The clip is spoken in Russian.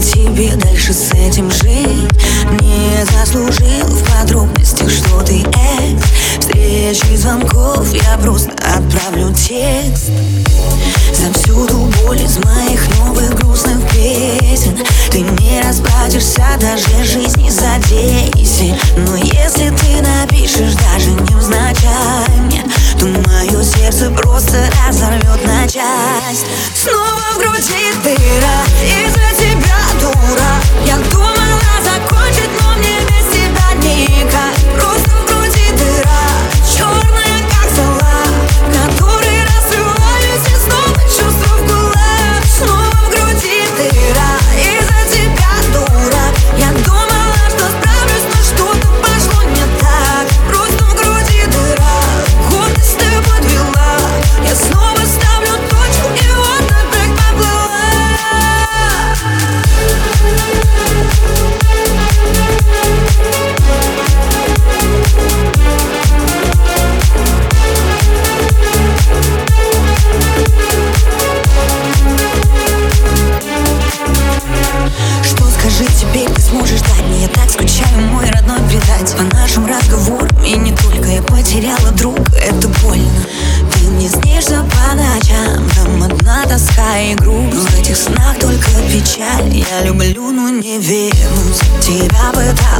тебе, дальше с этим жить. Не заслужил Встречи звонков, я просто отправлю текст За всю ту боль из моих новых грустных песен. Ты не расплатишься даже жизни за десять. Но если ты напишешь даже невзначай мне То мое сердце просто разорвет на часть Снова в груди дыра из-за тебя, потеряла друга, это больно. Ты мне снишься по ночам Там одна тоска и грусть В этих снах только печаль. Я люблю, но не вернусь. Тебя пыталась